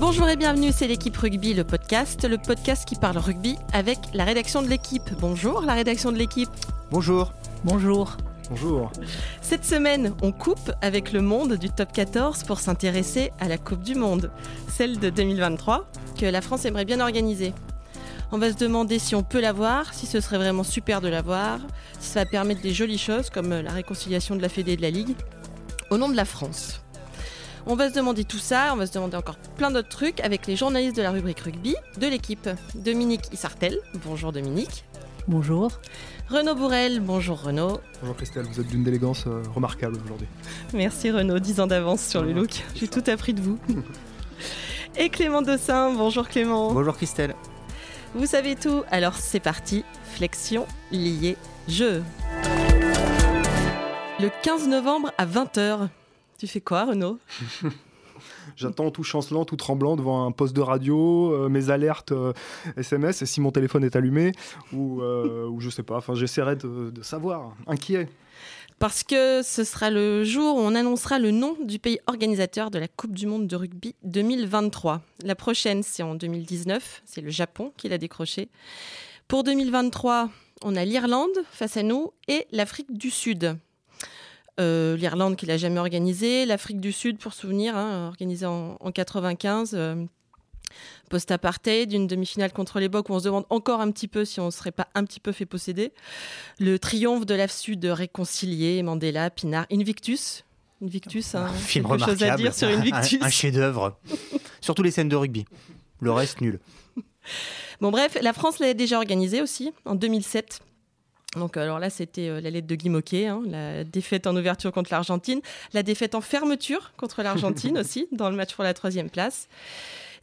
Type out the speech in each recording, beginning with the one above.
Bonjour et bienvenue, c'est l'équipe rugby, le podcast, le podcast qui parle rugby avec la rédaction de l'équipe. Bonjour la rédaction de l'équipe. Bonjour. Bonjour. Bonjour. Cette semaine, on coupe avec le monde du top 14 pour s'intéresser à la Coupe du Monde, celle de 2023, que la France aimerait bien organiser. On va se demander si on peut la voir, si ce serait vraiment super de la voir, si ça va permettre des jolies choses comme la réconciliation de la Fédé et de la Ligue, au nom de la France. On va se demander tout ça, on va se demander encore plein d'autres trucs avec les journalistes de la rubrique rugby de l'équipe. Dominique Issartel, bonjour Dominique. Bonjour. Renaud Bourrel, bonjour Renaud. Bonjour Christelle, vous êtes d'une élégance euh, remarquable aujourd'hui. Merci Renaud, 10 ans d'avance sur le look. J'ai tout appris de vous. Et Clément Dossin, bonjour Clément. Bonjour Christelle. Vous savez tout, alors c'est parti. Flexion, lié, jeu. Le 15 novembre à 20h. Tu fais quoi Renaud? J'attends tout chancelant, tout tremblant devant un poste de radio, euh, mes alertes SMS, et si mon téléphone est allumé, ou, euh, ou je sais pas, enfin j'essaierai de, de savoir, inquiet. Parce que ce sera le jour où on annoncera le nom du pays organisateur de la Coupe du Monde de rugby 2023. La prochaine, c'est en 2019, c'est le Japon qui l'a décroché. Pour 2023, on a l'Irlande face à nous et l'Afrique du Sud. Euh, L'Irlande qui l'a jamais organisé, l'Afrique du Sud pour souvenir, hein, organisé en, en 95, euh, post-apartheid, une demi-finale contre les Bocs où on se demande encore un petit peu si on ne serait pas un petit peu fait posséder. Le triomphe de la Sud réconcilié, Mandela, Pinard, Invictus. Invictus, hein, un film quelque chose à remarquable, dire sur Invictus. un, un chef-d'œuvre. Surtout les scènes de rugby. Le reste nul. Bon bref, la France l'a déjà organisé aussi en 2007. Donc alors là, c'était euh, la lettre de Guy Moquet, hein, la défaite en ouverture contre l'Argentine, la défaite en fermeture contre l'Argentine aussi, dans le match pour la troisième place.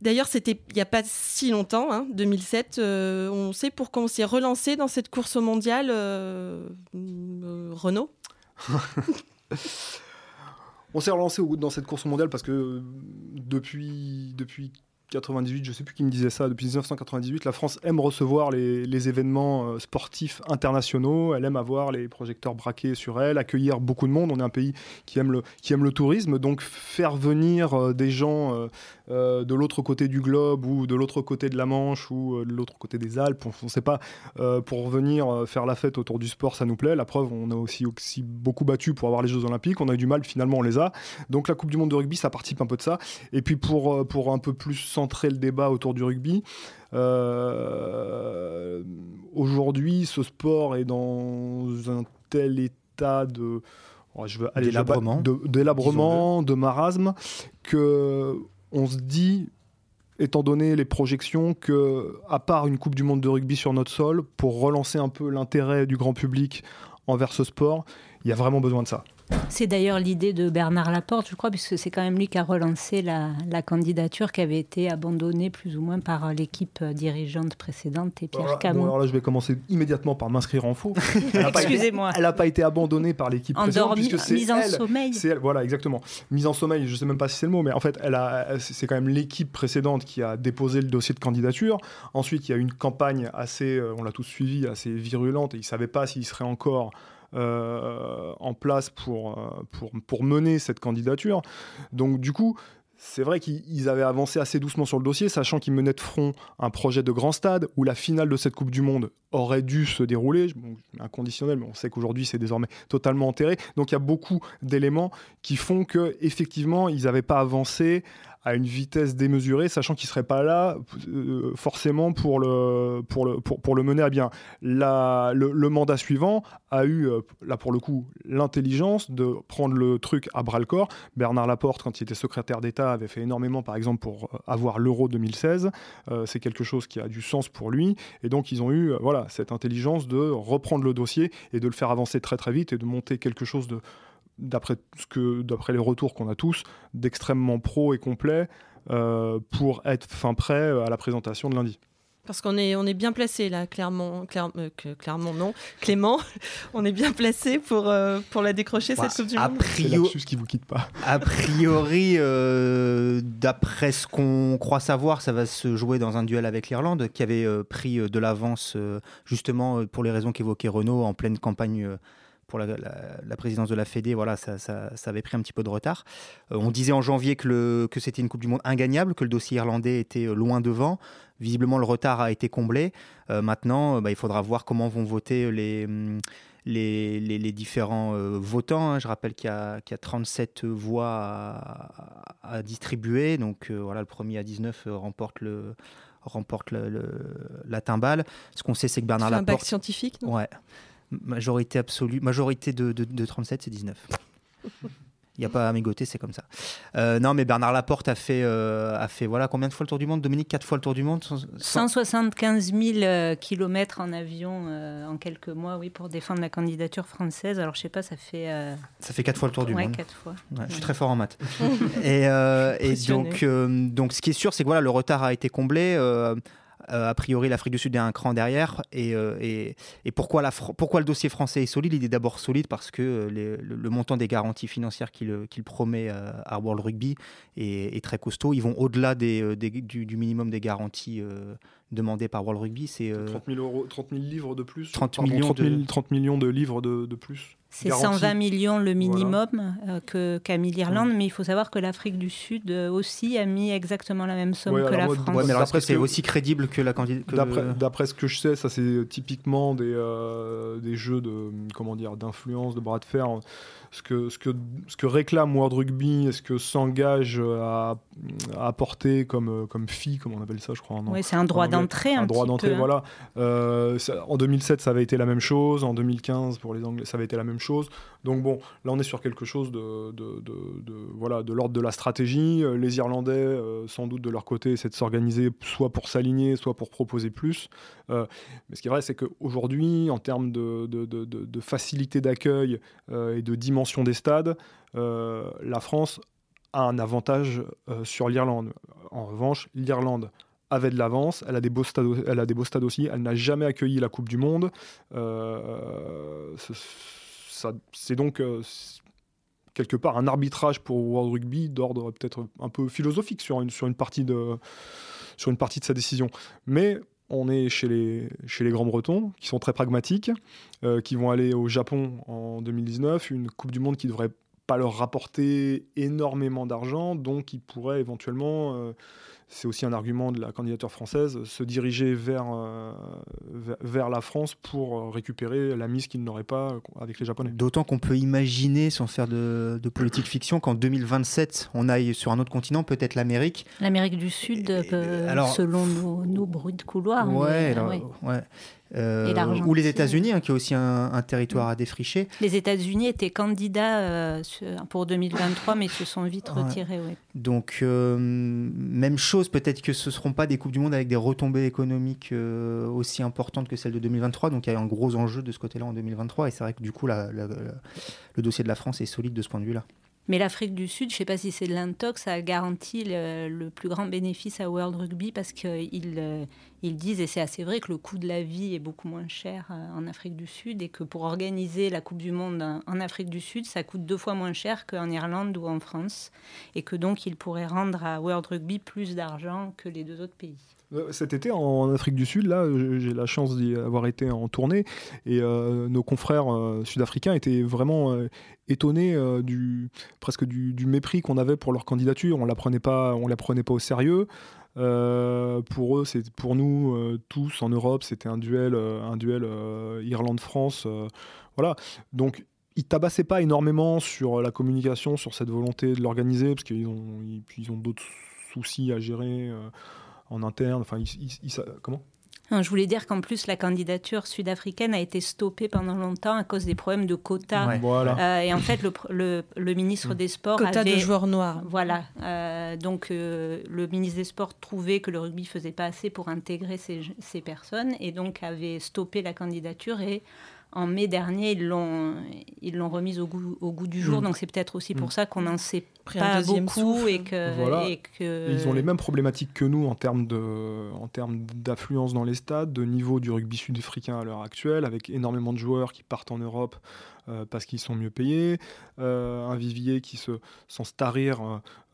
D'ailleurs, c'était il n'y a pas si longtemps, hein, 2007. euh, on sait pourquoi on s'est relancé dans cette course mondiale, euh, euh, Renault On s'est relancé au- dans cette course mondiale parce que euh, depuis, depuis 98, je sais plus qui me disait ça, depuis 1998, la France aime recevoir les, événements euh, sportifs internationaux, elle aime avoir les projecteurs braqués sur elle, accueillir beaucoup de monde. On est un pays qui aime le, tourisme, donc faire venir euh, des gens euh, de l'autre côté du globe ou de l'autre côté de la Manche ou euh, de l'autre côté des Alpes, on ne sait pas, euh, pour venir faire la fête autour du sport, ça nous plaît. La preuve, on a aussi, aussi beaucoup battu pour avoir les Jeux Olympiques, on a eu du mal, finalement on les a. Donc la Coupe du Monde de rugby, ça participe un peu de ça. Et puis pour, pour un peu plus centrer le débat autour du rugby, euh, aujourd'hui ce sport est dans un tel état de... oh, je veux, allez, je vais pas- Délabrement. de- Délabrement, de marasme, que on se dit étant donné les projections, que à part une Coupe du Monde de rugby sur notre sol, pour relancer un peu l'intérêt du grand public envers ce sport, il y a vraiment besoin de ça. C'est d'ailleurs l'idée de Bernard Laporte, je crois, puisque c'est quand même lui qui a relancé la, la candidature qui avait été abandonnée plus ou moins par l'équipe dirigeante précédente et Pierre Alors là- Camon. bon, alors là, je vais commencer immédiatement par m'inscrire en faux. Excusez-moi. Elle n'a pas été abandonnée par l'équipe précédente, Endormi, puisque c'est mise en elle- sommeil. C'est elle, voilà, exactement. Mise en sommeil, je sais même pas si c'est le mot, mais en fait, c'est quand même l'équipe précédente qui a déposé le dossier de candidature. Ensuite, il y a eu une campagne assez, euh, on l'a tous suivi, assez virulente, et ils ne savaient pas s'il serait encore en place pour, euh, pour, pour mener cette candidature. Donc, du coup, c'est vrai qu'ils avaient avancé assez doucement sur le dossier, sachant qu'ils menaient de front un projet de grand stade où la finale de cette Coupe du Monde aurait dû se dérouler. Inconditionnel, mais on sait qu'aujourd'hui c'est désormais totalement enterré. Donc il y a beaucoup d'éléments qui font que effectivement ils n'avaient pas avancé à une vitesse démesurée, sachant qu'ils ne seraient pas là euh, forcément pour le, pour, le, pour, pour le mener à bien. La, le, mandat suivant a eu, euh, là pour le coup, l'intelligence de prendre le truc à bras le corps. Bernard Laporte, quand il était secrétaire d'État, avait fait énormément, par exemple, pour euh, avoir l'euro 2016. Euh, c'est quelque chose qui a du sens pour lui. Et donc, ils ont eu voilà, cette intelligence de reprendre le dossier et de le faire avancer très très vite et de monter quelque chose de d'après ce que d'après les retours qu'on a tous d'extrêmement pro et complet euh, pour être fin prêt à la présentation de lundi. Parce qu'on est, on est bien placé là, clairement, clair- euh, que- clairement non, Clément, on est bien placé pour, euh, pour la décrocher cette Coupe du a Monde. C'est prio- l'absus qui vous quitte pas. A priori, euh, d'après ce qu'on croit savoir, ça va se jouer dans un duel avec l'Irlande, qui avait euh, pris euh, de l'avance, euh, justement, euh, pour les raisons qu'évoquait Renaud, en pleine campagne euh, pour la, présidence de la Fédé, voilà, ça, avait pris un petit peu de retard. on disait en janvier que, que c'était une Coupe du Monde ingagnable, que le dossier irlandais était loin devant. Visiblement, le retard a été comblé. maintenant, bah, il faudra voir comment vont voter les, les, différents euh, votants. Hein. Je rappelle qu'il y, a 37 voix à, distribuer. Donc euh, voilà, le premier à 19 euh, remporte le la timbale. Ce qu'on sait, c'est que Bernard Laporte... un bac scientifique, Ouais. Majorité absolue, majorité de, de, de 37, c'est 19. Il n'y a pas à mégoter, c'est comme ça. Euh, non, mais Bernard Laporte a fait, euh, a fait voilà, combien de fois le tour du monde? Dominique, quatre fois le tour du monde 175 000 kilomètres en avion euh, en quelques mois, oui, pour défendre la candidature française. Alors, je sais pas, ça fait. Ça fait quatre fois le tour du ouais, monde. quatre fois. Je suis très fort en maths. et, et donc, donc, ce qui est sûr, c'est que voilà, le retard a été comblé. Euh, a priori, l'Afrique du Sud est un cran derrière. Et, euh, pourquoi, le dossier français est solide? Il est d'abord solide parce que euh, le, montant des garanties financières qu'il promet à World Rugby est, très costaud. Ils vont au-delà du, minimum des garanties demandées par World Rugby. C'est 30, 000 euros, 30 000 livres de plus 30, millions, 30 millions de livres de, de plus c'est 120 millions le minimum euh, qu'a mis l'Irlande, mais il faut savoir que l'Afrique du Sud euh, aussi a mis exactement la même somme que la France. Ouais, mais alors c'est aussi crédible que la candidature D'après ce que je sais, ça c'est typiquement des, euh, des jeux de comment dire d'influence, de bras de fer ce que, ce que, ce que réclame World Rugby et ce que s'engage à, apporter comme, comme fee, comme on appelle ça, je crois. Oui, c'est un droit d'entrée. Un, droit d'entrée, hein. voilà. Euh, en 2007, ça avait été la même chose. En 2015, pour les Anglais, ça avait été la même chose. Donc bon, là, on est sur quelque chose de, voilà, de l'ordre de la stratégie. Euh, les Irlandais, euh, sans doute de leur côté, essaient de s'organiser soit pour s'aligner, soit pour proposer plus. mais ce qui est vrai, c'est qu'aujourd'hui, en termes de, facilité d'accueil et de dimension des stades, euh, la France a un avantage euh, sur l'Irlande. En revanche, l'Irlande avait de l'avance, elle a des beaux stades, aussi, elle n'a jamais accueilli la Coupe du Monde. Euh, c'est donc quelque part un arbitrage pour World Rugby d'ordre peut-être un peu philosophique sur une, partie de sa décision. Mais on est chez les, chez les grands bretons, qui sont très pragmatiques, euh, qui vont aller au Japon en 2019, une Coupe du Monde qui devrait pas leur rapporter énormément d'argent, donc ils pourraient éventuellement euh, c'est aussi un argument de la candidature française, se diriger vers, euh, vers la France pour récupérer la mise qu'ils n'auraient pas avec les Japonais. D'autant qu'on peut imaginer, sans faire de, politique fiction, qu'en 2027, on aille sur un autre continent, peut-être l'Amérique. L'Amérique du Sud, selon nos, bruits de couloir. Ouais, ouais. Euh, ou les États-Unis, hein, qui est aussi un, territoire à défricher. Les États-Unis étaient candidats euh, pour 2023, mais se sont vite retirés. Donc, euh, même chose, peut-être que ce ne seront pas des Coupes du Monde avec des retombées économiques aussi importantes que celles de 2023. Donc, il y a un gros enjeu de ce côté-là en 2023. Et c'est vrai que du coup, le dossier de la France est solide de ce point de vue-là. Mais l'Afrique du Sud, je ne sais pas si c'est de l'intox, a garanti le, plus grand bénéfice à World Rugby parce qu'ils euh, ils disent, et c'est assez vrai, que le coût de la vie est beaucoup moins cher euh, en Afrique du Sud et que pour organiser la Coupe du Monde en Afrique du Sud, ça coûte deux fois moins cher qu'en Irlande ou en France et que donc ils pourraient rendre à World Rugby plus d'argent que les deux autres pays. Euh, cet été, en Afrique du Sud, là, j'ai la chance d'y avoir été en tournée et euh, nos confrères euh, sud-africains étaient vraiment étonnés du presque du, mépris qu'on avait pour leur candidature. On la prenait pas, on la prenait pas au sérieux. pour eux, c'est pour nous tous en Europe, c'était un duel, un duel Irlande-France, voilà. Donc ils tabassaient pas énormément sur la communication, sur cette volonté de l'organiser, parce qu'ils ont, ils, ont d'autres soucis à gérer en interne. Enfin, comment? Je voulais dire qu'en plus, la candidature sud-africaine a été stoppée pendant longtemps à cause des problèmes de quotas. Euh, et en fait, le, le, ministre mm. des Sports Quotas de joueurs noirs. Voilà. Euh, donc, euh, le ministre des Sports trouvait que le rugby faisait pas assez pour intégrer ces, ces personnes et donc avait stoppé la candidature et en mai dernier, ils l'ont, ils l'ont remise au goût, au goût du jour. Mm. Donc c'est peut-être aussi pour mm. ça qu'on n'en sait pas beaucoup et que, et que, Ils ont les mêmes problématiques que nous en termes, de, en termes d'affluence dans les stades, de niveau du rugby sud-africain à l'heure actuelle, avec énormément de joueurs qui partent en Europe euh, parce qu'ils sont mieux payés, euh, un vivier qui, se, sans se tarir,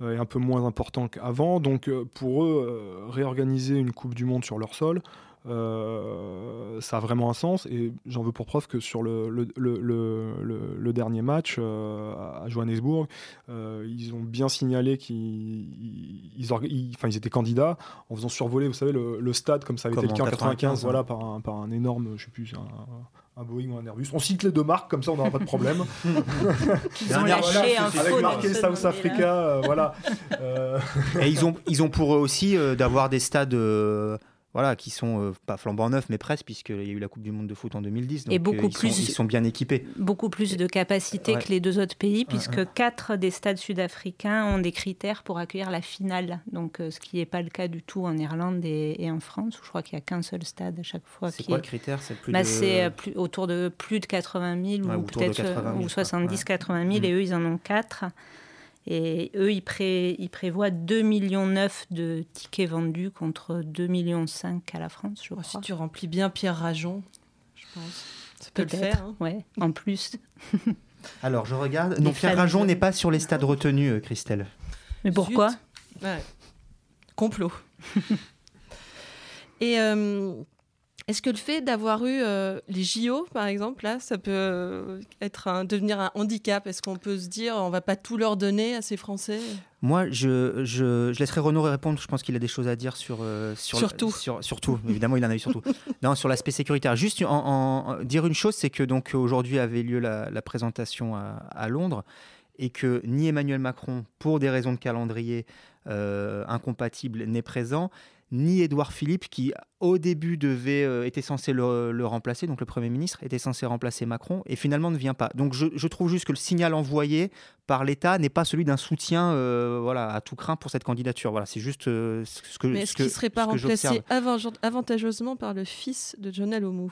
euh, est un peu moins important qu'avant. Donc pour eux, réorganiser une Coupe du Monde sur leur sol, euh, ça a vraiment un sens. Et j'en veux pour preuve que sur le, le, le, le dernier match euh, à Johannesburg, euh, ils ont bien signalé qu'ils ils, enfin, ils étaient candidats en faisant survoler, vous savez, le, stade comme ça avait été le cas en 95, voilà, par un, par un énorme, je sais plus, un, un Boeing ou un Airbus. On cite les deux marques, comme ça on n'aura pas de problème. ils ont lâché un Avec marqué South Africa, voilà. Et ils ont, ils ont pour eux aussi d'avoir des stades voilà, qui sont euh, pas flambant neufs, mais presque, puisqu'il y a eu la Coupe du Monde de foot en 2010. Donc, et beaucoup euh, ils, plus, sont, ils sont bien équipés. Beaucoup plus de capacité que les deux autres pays, puisque quatre des stades sud-africains ont des critères pour accueillir la finale. Donc, euh, ce qui n'est pas le cas du tout en Irlande et, en France, où je crois qu'il n'y a qu'un seul stade à chaque fois. C'est quoi le critère? C'est bah, plus autour de plus de 80 000 ou peut-être ou 70-80 000, et eux, ils en ont quatre. Et eux, ils, prévoient 2,9 millions de tickets vendus contre 2,5 millions à la France, je crois. Si tu remplis bien Pierre Rajon, je pense. Ça peut le faire. Hein. Ouais, en plus. Alors, je regarde. Non, Pierre Rajon n'est pas sur les stades retenus, euh, Christelle. Mais pourquoi? Complot. Et euh, est-ce que le fait d'avoir eu euh, les JO, par exemple, là, ça peut euh, être un, devenir un handicap? Est-ce qu'on peut se dire, on va pas tout leur donner à ces Français? Moi, je, je, je, laisserai Renaud répondre. Je pense qu'il a des choses à dire sur, euh, sur surtout, sur, évidemment, il en a eu surtout. non, sur l'aspect sécuritaire. Juste en, dire une chose, c'est que donc aujourd'hui avait lieu la, la présentation à, à, Londres et que ni Emmanuel Macron, pour des raisons de calendrier incompatibles, n'est présent ni Édouard Philippe, qui au début devait, euh, était censé le, remplacer, donc le Premier ministre était censé remplacer Macron, et finalement ne vient pas. Donc je, trouve juste que le signal envoyé par l'État n'est pas celui d'un soutien euh, voilà, à tout craint pour cette candidature. Voilà, c'est juste euh, ce que Mais est-ce qu'il ne serait pas remplacé avantageusement par le fils de John Alomou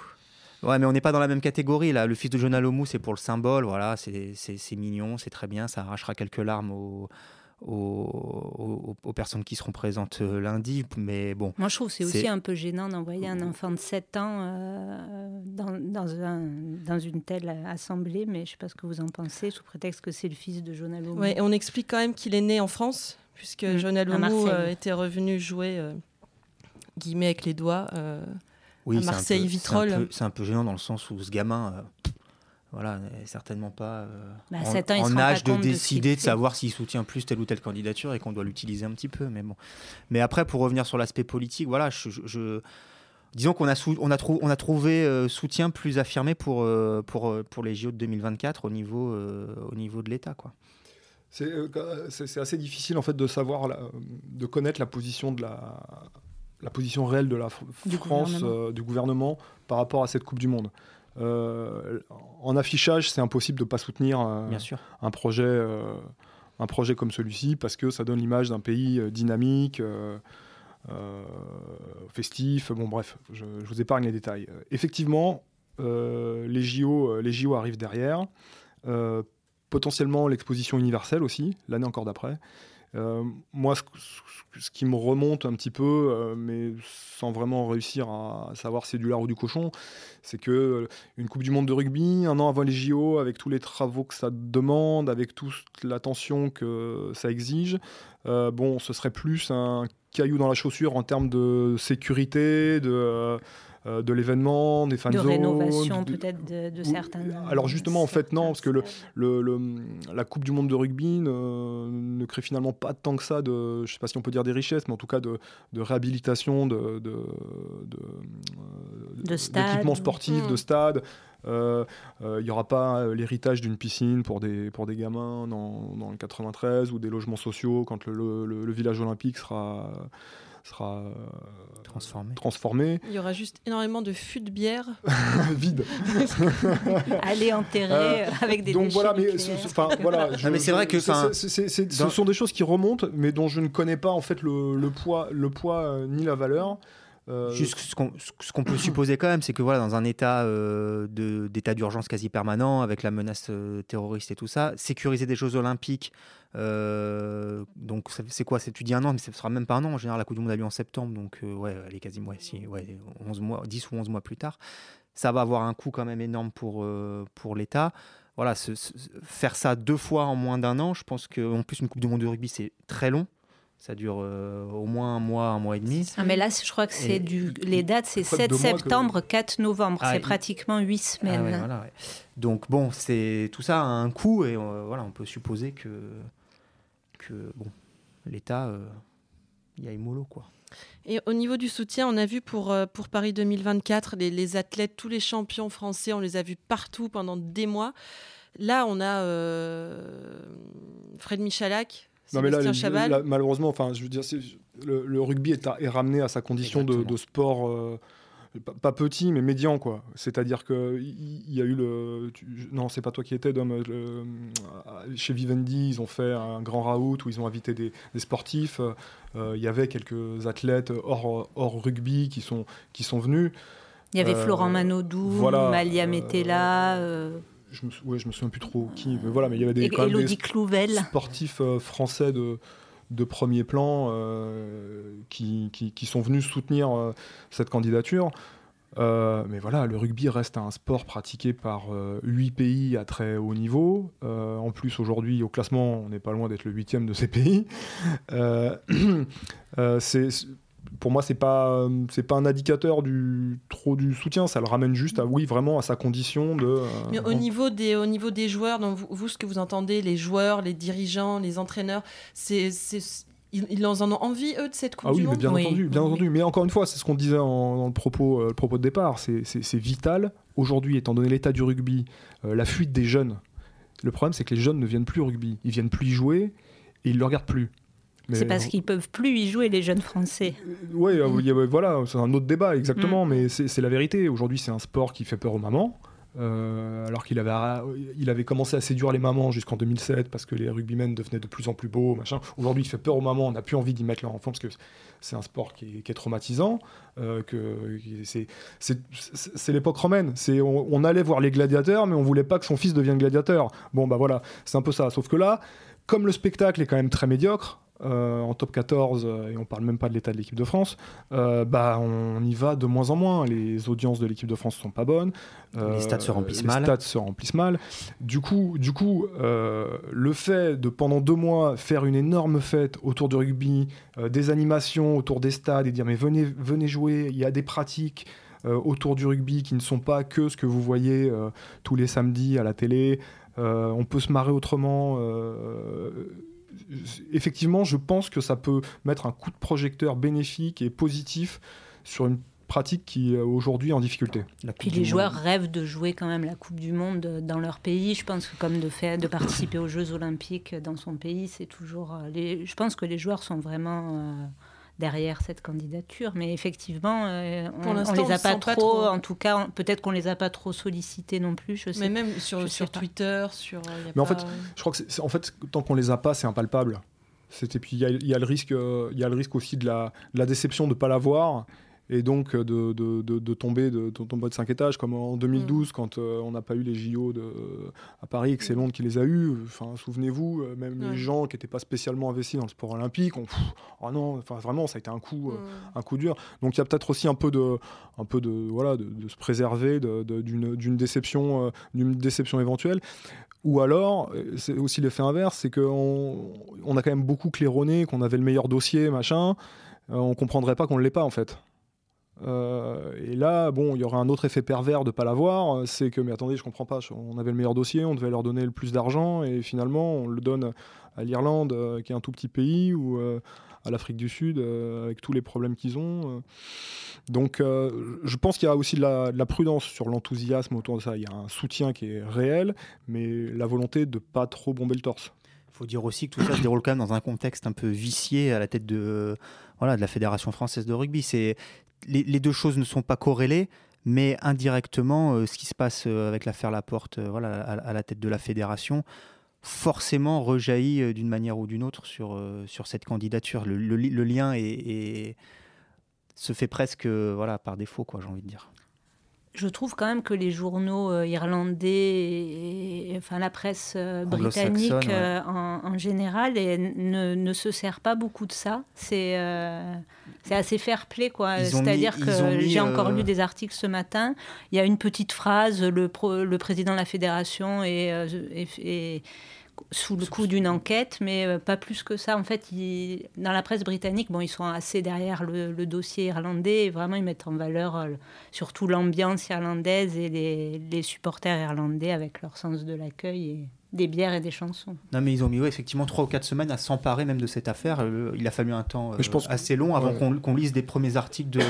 Ouais, mais on n'est pas dans la même catégorie là. Le fils de John Alomou, c'est pour le symbole, voilà, c'est mignon, c'est très bien, ça arrachera quelques larmes aux, aux, personnes qui seront présentes euh, lundi. Mais bon. Moi, je trouve que c'est aussi un peu gênant d'envoyer un enfant de 7 ans euh, dans, dans, une telle assemblée, mais je ne sais pas ce que vous en pensez, sous prétexte que c'est le fils de Jonah Lomo. Ouais, on explique quand même qu'il est né en France, puisque mmh, Jonah euh, était revenu jouer, guillemets avec les doigts, oui, à Marseille-Vitrolles. C'est un, peu gênant dans le sens où ce gamin voilà, certainement pas euh, bah, en, en âge de décider de, savoir s'il soutient plus telle ou telle candidature et qu'on doit l'utiliser un petit peu. Mais bon. Mais après, pour revenir sur l'aspect politique, voilà, je, disons qu'on a, on a, on a trouvé euh, soutien plus affirmé pour, euh, pour, pour les JO de 2024 au niveau, au niveau de l'État, quoi. C'est assez difficile en fait de savoir, de connaître la position de la, la position réelle de la France, du gouvernement par rapport à cette Coupe du Monde. Euh, en affichage, c'est impossible de ne pas soutenir euh, un projet euh, un projet comme celui-ci parce que ça donne l'image d'un pays dynamique, festif. Bon, bref, je, vous épargne les détails. effectivement, les, JO, les JO arrivent derrière. potentiellement l'exposition universelle aussi, l'année encore d'après. Euh, moi, ce, qui me remonte un petit peu, euh, mais sans vraiment réussir à, savoir si c'est du lard ou du cochon, c'est que euh, une Coupe du Monde de rugby, un an avant les JO, avec tous les travaux que ça demande, avec toute l'attention que ça exige, bon, ce serait plus un caillou dans la chaussure en termes de sécurité, de de l'événement, des fan de rénovation peut-être de, certains. Alors justement, en fait, non, parce que le, le, la Coupe du Monde de rugby ne, crée finalement pas tant que ça de, je sais pas si on peut dire des richesses, mais en tout cas de, de réhabilitation de, de, de, d'équipements sportifs, de hmm. stades. Euh, euh, il n'y aura pas l'héritage d'une piscine pour des, pour des gamins dans, dans, le 93 ou des logements sociaux quand le, le village olympique sera sera euh, transformé. transformé. Il y aura juste énormément de fûts de bière. Vide. Aller enterrer euh, avec des Donc voilà, mais, voilà, mais c'est vrai que ce sont des choses qui remontent, mais dont je ne connais pas en fait le, le poids, le poids euh, ni la valeur. Juste ce qu'on peut supposer quand même, c'est que voilà, dans un état d'état d'urgence quasi permanent, avec la menace terroriste et tout ça, sécuriser des Jeux Olympiques euh, donc c'est quoi Tu dis un an, mais ce sera même pas un an. En général, la Coupe du Monde a lieu en septembre, donc euh, ouais, elle est quasiment si, ouais, 11 mois, 10 ou 11 mois plus tard. Ça va avoir un coût quand même énorme pour, euh, pour l'État. Voilà, faire ça deux fois en moins d'un an, je pense qu'en plus, une Coupe du Monde de rugby, c'est très long. Ça dure au moins un mois, un mois et demi. Ah, mais là, je crois que c'est du. Les dates, c'est 7 septembre, 4 novembre. Ah, c'est pratiquement 8 semaines. Ah voilà, Donc, bon, c'est tout ça a un coût et voilà, on peut supposer que, que bon, l'État y a mollo, quoi. Et au niveau du soutien, on a vu pour, euh, pour Paris 2024, les, athlètes, tous les champions français, on les a vus partout pendant des mois. Là, on a euh, Fred Michalak, non, mais là, malheureusement, enfin, je veux dire, le, rugby est, est, ramené à sa condition de, sport euh, pas petit, mais médian, quoi. C'est-à-dire qu'il y, y a eu le. non, c'est pas toi qui étais, Dom. chez Vivendi, ils ont fait un grand raout où ils ont invité des, sportifs. Euh, il y avait quelques athlètes hors, hors rugby qui sont, qui sont venus. Il y avait euh, Florent Manodou, voilà, Malia Metella. Je me, ouais, je me souviens plus trop qui, mais voilà, mais il y avait des, quand même des sportifs français de, de premier plan euh, qui, qui, sont venus soutenir euh, cette candidature. Euh, mais voilà, le rugby reste un sport pratiqué par huit pays à très haut niveau. en plus, aujourd'hui, au classement, on n'est pas loin d'être le huitième de ces pays. c'est pour moi, c'est pas c'est pas un indicateur du trop du soutien. Ça le ramène juste à oui, vraiment à sa condition de. Euh, Mais au niveau des au niveau des joueurs, donc vous, ce que vous entendez, les joueurs, les dirigeants, les entraîneurs, c'est ils, en ont envie, eux, de cette Coupe ah oui, Mais bien entendu, bien entendu. Mais encore une fois, c'est ce qu'on disait en, dans le propos, euh, le propos de départ. C'est vital. Aujourd'hui, étant donné l'état du rugby, euh, la fuite des jeunes. Le problème, c'est que les jeunes ne viennent plus au rugby. Ils viennent plus y jouer et ils ne le regardent plus. C'est parce qu'ils peuvent plus y jouer, les jeunes Français. Oui, euh, voilà, c'est un autre débat, exactement, mm. mais c'est la vérité. Aujourd'hui, c'est un sport qui fait peur aux mamans. Euh, alors qu'il avait, il avait commencé à séduire les mamans jusqu'en 2007 parce que les rugbymen devenaient de plus en plus beaux. Machin. Aujourd'hui, il fait peur aux mamans. On n'a plus envie d'y mettre leur enfant parce que c'est un sport qui est, traumatisant. Euh, que c'est l'époque romaine. C'est on, on, allait voir les gladiateurs, mais on voulait pas que son fils devienne gladiateur. Bon, bah voilà, c'est un peu ça. Sauf que là, comme le spectacle est quand même très médiocre, euh, en top 14, euh, et on parle même pas de l'état de l'équipe de France, euh, bah, on y va de moins en moins. Les audiences de l'équipe de France sont pas bonnes. les stades se remplissent mal. Les stades se remplissent mal. Du coup, du coup le fait de pendant deux mois faire une énorme fête autour du rugby, des animations autour des stades et dire mais venez, venez jouer, il y a des pratiques. autour du rugby qui ne sont pas que ce que vous voyez tous les samedis à la télé. on peut se marrer autrement effectivement, je pense que ça peut mettre un coup de projecteur bénéfique et positif sur une pratique qui est aujourd'hui en difficulté. Puis les joueurs rêvent de jouer quand même la Coupe du Monde dans leur pays. Je pense que comme de, faire, de participer aux Jeux Olympiques dans son pays, c'est toujours... Euh, les, je pense que les joueurs sont vraiment... Euh, derrière cette candidature. Mais effectivement, euh, on, ne les a pas trop, En tout cas, peut-être qu'on les a pas trop sollicités non plus. Je sais. Mais même sur, sur Twitter, sur. Euh, mais en fait, je crois que c'est, en fait, tant qu'on les a pas, c'est impalpable. Et puis il y, y, a le risque, euh, il y a le risque aussi de la, de la déception de ne pas l'avoir et donc euh, de, de, de, tomber de, tomber de 5 étages, comme en 2012, mm. quand euh, on n'a pas eu les JO de, à Paris et que c'est Londres qui les a eus. Enfin, souvenez-vous, euh, même les gens qui n'étaient pas spécialement investis dans le sport olympique, on, oh non, enfin, vraiment, ça a été un coup, mm. un coup dur. Donc il y a peut-être aussi un peu de, un peu de, voilà, de, se préserver d'une déception, d'une déception éventuelle. Ou alors, c'est aussi l'effet inverse, c'est qu'on on a quand même beaucoup claironné, qu'on avait le meilleur dossier, machin. on comprendrait pas qu'on ne l'ait pas en fait. Euh, et là, bon, il y aurait un autre effet pervers de ne pas l'avoir, c'est que, mais attendez, je comprends pas, on avait le meilleur dossier, on devait leur donner le plus d'argent, et finalement, on le donne à l'Irlande, euh, qui est un tout petit pays, ou euh, à l'Afrique du Sud, avec tous les problèmes qu'ils ont. Donc, je pense qu'il y a aussi de la, prudence sur l'enthousiasme autour de ça. Il y a un soutien qui est réel, mais la volonté de pas trop bomber le torse. Il faut dire aussi que tout ça se déroule quand même dans un contexte un peu vicié à la tête de, voilà, de la Fédération française de rugby. C'est les, deux choses ne sont pas corrélées, mais indirectement, euh, ce qui se passe euh, avec l'affaire Laporte euh, voilà, à, la tête de la fédération, forcément rejaillit d'une manière ou d'une autre sur, cette candidature. Le, lien se fait presque voilà, par défaut, quoi, j'ai envie de dire je trouve quand même que les journaux euh, irlandais, et, enfin la presse euh, britannique euh, en, général, ne, ne, se sert pas beaucoup de ça. C'est c'est assez fair play, quoi. C'est-à-dire que j'ai encore lu des articles ce matin. Il y a une petite phrase le, le président de la fédération et sous le coup d'une enquête, mais euh, pas plus que ça. En fait, dans la presse britannique, bon, ils sont assez derrière le, dossier irlandais. Et vraiment, ils mettent en valeur euh, surtout l'ambiance irlandaise et les, supporters irlandais avec leur sens de l'accueil et des bières et des chansons. Non, mais ils ont mis effectivement trois ou quatre semaines à s'emparer même de cette affaire. Euh, il a fallu un temps assez long avant qu'on lise des premiers articles de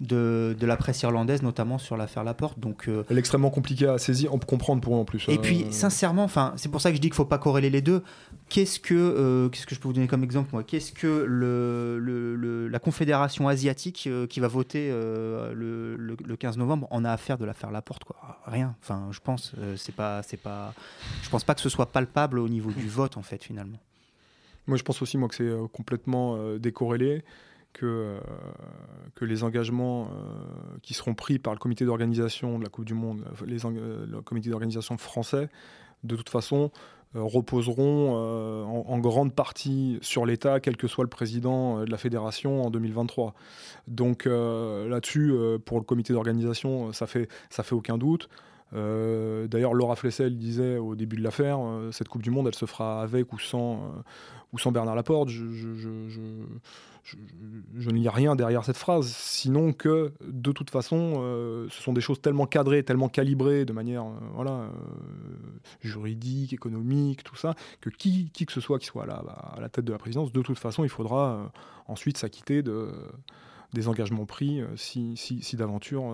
de, de, la presse irlandaise, notamment sur l'affaire Laporte. Donc, euh, Elle est extrêmement compliquée à saisir, on peut comprendre pour eux en plus. Et puis, euh, sincèrement, c'est pour ça que je dis qu'il ne faut pas corréler les deux. Qu'est-ce que, euh, qu'est-ce que je peux vous donner comme exemple moi? Qu'est-ce que le, le, la Confédération asiatique qui va voter le, le, 15 novembre en a à faire de l'affaire Laporte quoi? Rien. Enfin, je pense, c'est pas, c'est pas, je pense pas que ce soit palpable au niveau du vote en fait finalement. Moi, je pense aussi moi que c'est complètement décorrélé que, euh, que les engagements euh, qui seront pris par le comité d'organisation de la Coupe du Monde, euh, le comité d'organisation français, de toute façon, reposeront en, grande partie sur l'État, quel que soit le président de la fédération en 2023. Donc là-dessus, pour le comité d'organisation, ça fait, ça fait aucun doute. D'ailleurs, Laura Flessel disait au début de l'affaire, cette Coupe du Monde, elle se fera avec ou sans, ou sans Bernard Laporte. je, n'y a rien derrière cette phrase, sinon que de toute façon, euh, ce sont des choses tellement cadrées, tellement calibrées de manière euh, voilà, euh, juridique, économique, tout ça, que qui, qui, que ce soit qui soit à la tête de la présidence, de toute façon, il faudra ensuite s'acquitter de, des engagements pris si, si, si d'aventure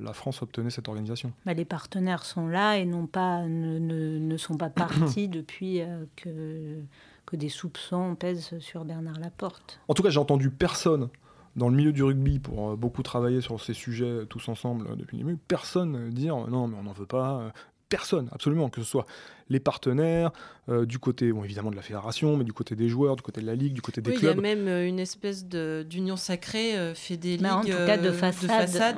la France obtenait cette organisation. Bah, les partenaires sont là et non pas, ne, ne, ne sont pas partis depuis que que des soupçons pèsent sur Bernard Laporte. En tout cas, j'ai entendu personne dans le milieu du rugby pour euh, beaucoup travailler sur ces sujets euh, tous ensemble euh, depuis le début, personne dire non mais on n'en veut pas, personne, absolument, que ce soit les partenaires, du côté bon, évidemment de la fédération, mais du côté des joueurs, du côté de la ligue, du côté des clubs. Il y a même une espèce d'union sacrée, fait des ligues en tout cas de façade,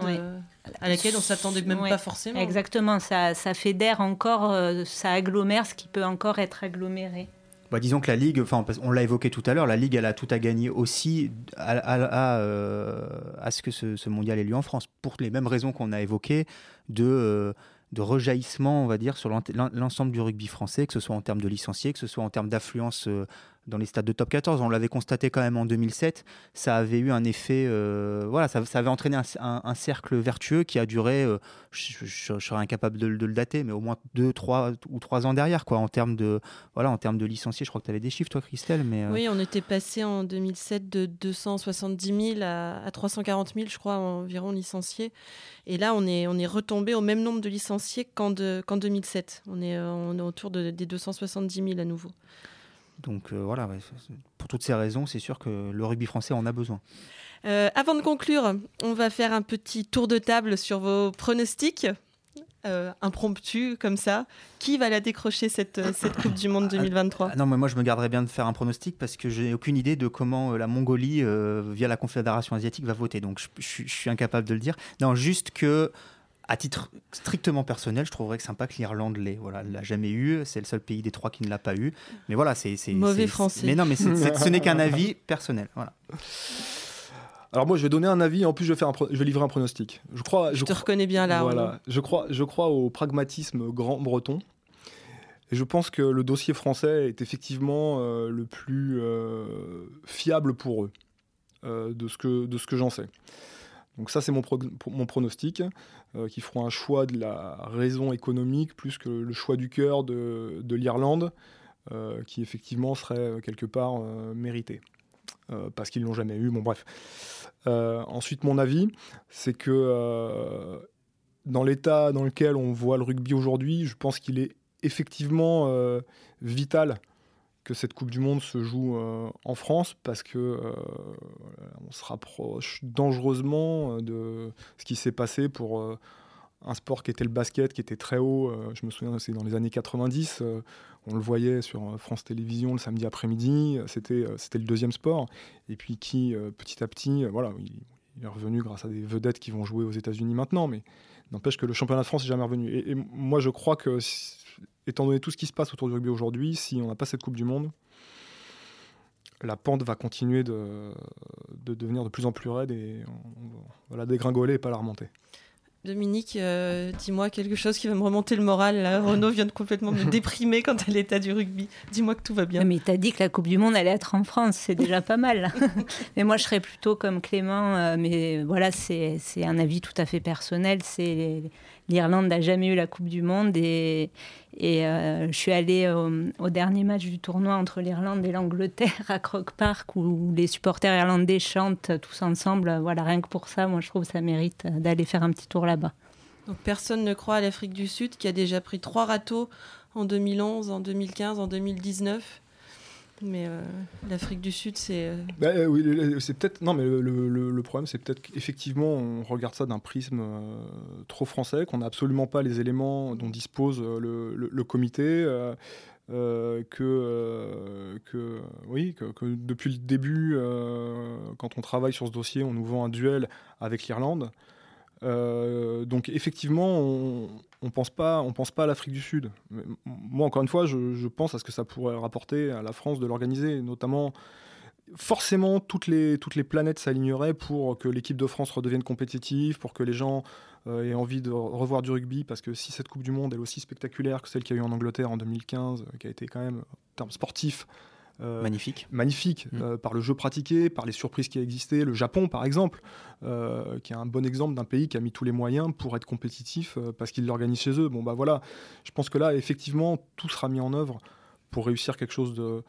à laquelle on s'attendait même pas forcément. Exactement, ça, ça fédère encore, ça agglomère ce qui peut encore être aggloméré. Bah, disons que la Ligue, enfin, on l'a évoqué tout à l'heure, la Ligue, elle a tout à gagner aussi à, euh, ce que ce, mondial ait lieu en France, pour les mêmes raisons qu'on a évoquées de, euh, de rejaillissement, on va dire, sur l'ensemble du rugby français, que ce soit en termes de licenciés, que ce soit en termes d'affluence euh, dans les stades de top 14. On l'avait constaté quand même en 2007. Ça avait eu un effet, euh, voilà, ça, avait entraîné un, cercle vertueux qui a duré, euh, je, serais incapable de, le dater, mais au moins 2, 3 ou 3 ans derrière, quoi, en termes de, voilà, en termes de licenciés. Je crois que tu avais des chiffres, toi, Christelle. Mais, euh, Oui, on était passé en 2007 de 270 000 à, 340 000, je crois, environ licenciés. Et là, on est, on est retombé au même nombre de licenciés qu'en 2007. On est, on est autour de, des 270 000 à nouveau. Donc euh, voilà, pour toutes ces raisons, c'est sûr que le rugby français en a besoin. Euh, avant de conclure, on va faire un petit tour de table sur vos pronostics. Euh, impromptu comme ça. Qui va la décrocher cette, cette Coupe du Monde 2023 ah, Non, mais moi je me garderais bien de faire un pronostic parce que je n'ai aucune idée de comment la Mongolie, via la Confédération asiatique, va voter. Donc je, je, suis incapable de le dire. Non, juste que à titre strictement personnel, je trouverais que sympa que l'Irlande l'ait. Voilà, elle l'a jamais eu. C'est le seul pays des trois qui ne l'a pas eu. Mais voilà, c'est mauvais français. Mais non, mais ce n'est qu'un avis personnel. Voilà. Alors moi, je vais donner un avis. En plus, je vais, faire je vais livrer un pronostic. Je crois. Je, te reconnais bien là. Voilà. Je crois, je crois au pragmatisme grand breton. Et je pense que le dossier français est effectivement euh, le plus euh, fiable pour eux, euh, de ce que, de ce que j'en sais. Donc ça, c'est mon, mon pronostic, euh, qui feront un choix de la raison économique plus que le choix du cœur de, l'Irlande, euh, qui effectivement serait euh, quelque part mérité. parce qu'ils l'ont jamais eu, bon bref. ensuite, mon avis, c'est que dans l'état dans lequel on voit le rugby aujourd'hui, je pense qu'il est effectivement vital que cette Coupe du Monde se joue euh, en France parce que euh, on se rapproche dangereusement euh, de ce qui s'est passé pour un sport qui était le basket, qui était très haut. je me souviens, c'est dans les années 90. on le voyait sur France Télévisions le samedi après-midi. C'était c'était le deuxième sport. Et puis qui, petit à petit, voilà, il, est revenu grâce à des vedettes qui vont jouer aux États-Unis maintenant. Mais n'empêche que le championnat de France n'est jamais revenu. Et, et moi, je crois que étant donné tout ce qui se passe autour du rugby aujourd'hui, si on n'a pas cette Coupe du Monde, la pente va continuer de, devenir de plus en plus raide et on, va la dégringoler et pas la remonter. Dominique, euh, dis-moi quelque chose qui va me remonter le moral. Là. Renaud vient de complètement me déprimer quant à l'état du rugby. Dis-moi que tout va bien. Mais t'as dit que la Coupe du Monde allait être en France, c'est déjà pas mal. mais moi, je serais plutôt comme Clément. Euh, mais voilà, c'est un avis tout à fait personnel. C'est l'Irlande n'a jamais eu la Coupe du Monde et, euh, je suis allée au, dernier match du tournoi entre l'Irlande et l'Angleterre à Croke Park où les supporters irlandais chantent tous ensemble. Voilà, rien que pour ça, moi je trouve que ça mérite d'aller faire un petit tour là-bas. Personne ne croit à l'Afrique du Sud qui a déjà pris trois râteaux en 2011, en 2015, en 2019. Mais euh, l'Afrique du Sud, c'est. Euh, bah, oui, c'est peut-être. Non, mais le, problème, c'est peut-être qu'effectivement, on regarde ça d'un prisme trop français, qu'on n'a absolument pas les éléments dont dispose le, comité. que, que, oui, que, depuis le début, quand on travaille sur ce dossier, on nous vend un duel avec l'Irlande. Euh, donc effectivement, on ne pense pas, on pense pas à l'Afrique du Sud. moi, encore une fois, je, pense à ce que ça pourrait rapporter à la France de l'organiser, notamment. Forcément, toutes les, toutes les planètes s'aligneraient pour que l'équipe de France redevienne compétitive, pour que les gens euh, aient envie de revoir du rugby, parce que si cette Coupe du Monde est aussi spectaculaire que celle qu'il y a eu en Angleterre en 2015, qui a été quand même, en termes sportifs, euh, magnifique. Magnifique, mm. euh, par le jeu pratiqué, par les surprises qui existé. Le Japon, par exemple, euh, qui est un bon exemple d'un pays qui a mis tous les moyens pour être compétitif parce qu'il l'organise chez eux. Bon, bah voilà, je pense que là, effectivement, tout sera mis en œuvre pour réussir quelque chose de,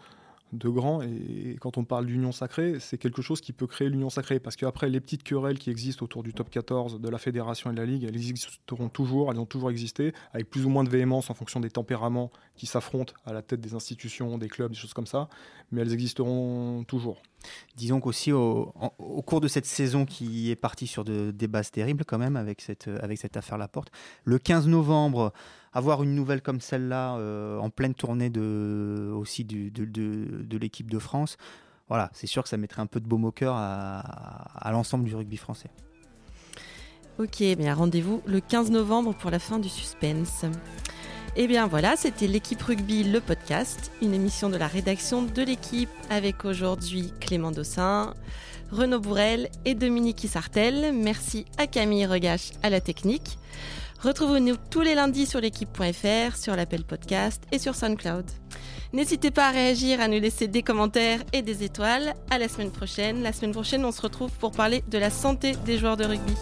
de grand. Et quand on parle d'union sacrée, c'est quelque chose qui peut créer l'union sacrée. Parce qu'après, les petites querelles qui existent autour du top 14 de la fédération et de la ligue, elles existeront toujours, elles ont toujours existé, avec plus ou moins de véhémence en fonction des tempéraments qui s'affrontent à la tête des institutions, des clubs, des choses comme ça. Mais elles existeront toujours. Disons qu'aussi au, cours de cette saison qui est partie sur de, des bases terribles quand même avec cette, avec cette affaire Laporte, le 15 novembre, avoir une nouvelle comme celle-là euh, en pleine tournée de, aussi de, l'équipe de France, voilà, c'est sûr que ça mettrait un peu de baume au cœur à l'ensemble du rugby français. Ok, bien rendez-vous le 15 novembre pour la fin du suspense. Et eh bien voilà, c'était l'équipe rugby, le podcast, une émission de la rédaction de l'équipe avec aujourd'hui Clément Dossin, Renaud Bourrel et Dominique Isartel. Merci à Camille Regache à la technique. Retrouvez-nous tous les lundis sur l'équipe.fr, sur l'appel podcast et sur SoundCloud. N'hésitez pas à réagir, à nous laisser des commentaires et des étoiles. À la semaine prochaine. La semaine prochaine, on se retrouve pour parler de la santé des joueurs de rugby.